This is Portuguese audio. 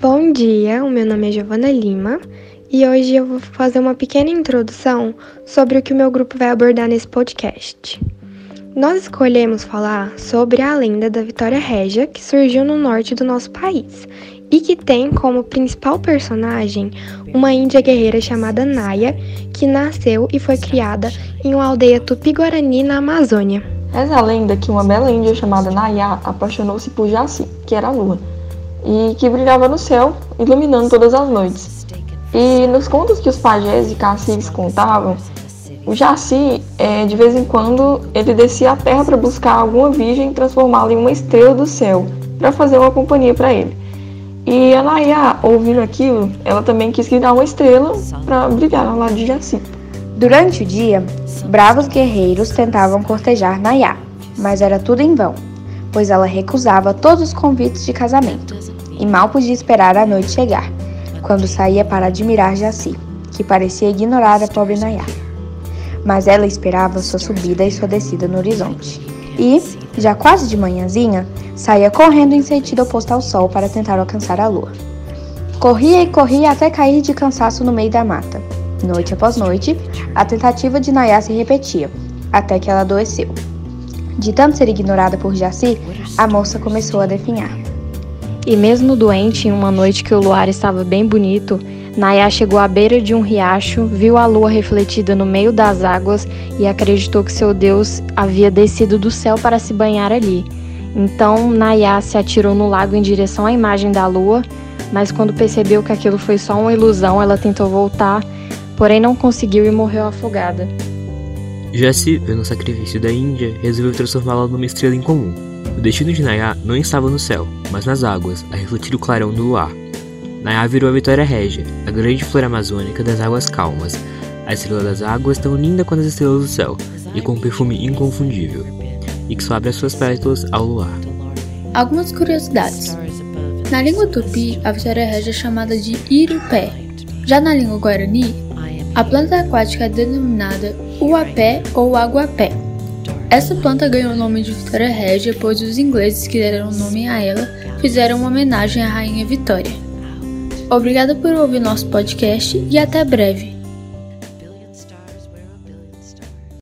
Bom dia, o meu nome é Giovana Lima e hoje eu vou fazer uma pequena introdução sobre o que o meu grupo vai abordar nesse podcast. Nós escolhemos falar sobre a lenda da Vitória Régia que surgiu no norte do nosso país e que tem como principal personagem uma índia guerreira chamada Naya, que nasceu e foi criada em uma aldeia tupi-guarani na Amazônia. Essa lenda que uma bela índia chamada Naya apaixonou-se por Jaci, que era a lua, e que brilhava no céu, iluminando todas as noites. E nos contos que os pajés e caciques contavam, o Jaci, é, de vez em quando, ele descia à terra para buscar alguma virgem e transformá-la em uma estrela do céu, para fazer uma companhia para ele. E a Naya, ouvindo aquilo, ela também quis criar uma estrela para brilhar ao lado de Jaci. Durante o dia, bravos guerreiros tentavam cortejar Nayá, mas era tudo em vão, pois ela recusava todos os convites de casamento e mal podia esperar a noite chegar, quando saía para admirar Jaci, que parecia ignorar a pobre Nayá. Mas ela esperava sua subida e sua descida no horizonte. E, já quase de manhãzinha, saía correndo em sentido oposto ao sol para tentar alcançar a lua. Corria e corria até cair de cansaço no meio da mata. Noite após noite, a tentativa de Nayá se repetia, até que ela adoeceu. De tanto ser ignorada por Jaci, a moça começou a definhar. E mesmo doente, em uma noite que o luar estava bem bonito, Nayá chegou à beira de um riacho, viu a lua refletida no meio das águas e acreditou que seu Deus havia descido do céu para se banhar ali. Então Nayá se atirou no lago em direção à imagem da lua, mas quando percebeu que aquilo foi só uma ilusão, ela tentou voltar, porém não conseguiu e morreu afogada. Jesse, vendo o sacrifício da Índia, resolveu transformá-la numa estrela em comum. O destino de Nayá não estava no céu, mas nas águas, a refletir o clarão do luar. Nayá virou a Vitória Régia, a grande flor amazônica das águas calmas, a estrela das águas tão linda quanto as estrelas do céu, e com um perfume inconfundível, e que só abre as suas pétalas ao luar. Algumas curiosidades. Na língua tupi, a Vitória Régia é chamada de irupé. Já na língua guarani, a planta aquática é denominada uapé ou aguapé. Essa planta ganhou o nome de Vitória Régia pois os ingleses que deram o nome a ela fizeram uma homenagem à Rainha Vitória. Obrigada por ouvir nosso podcast e até breve.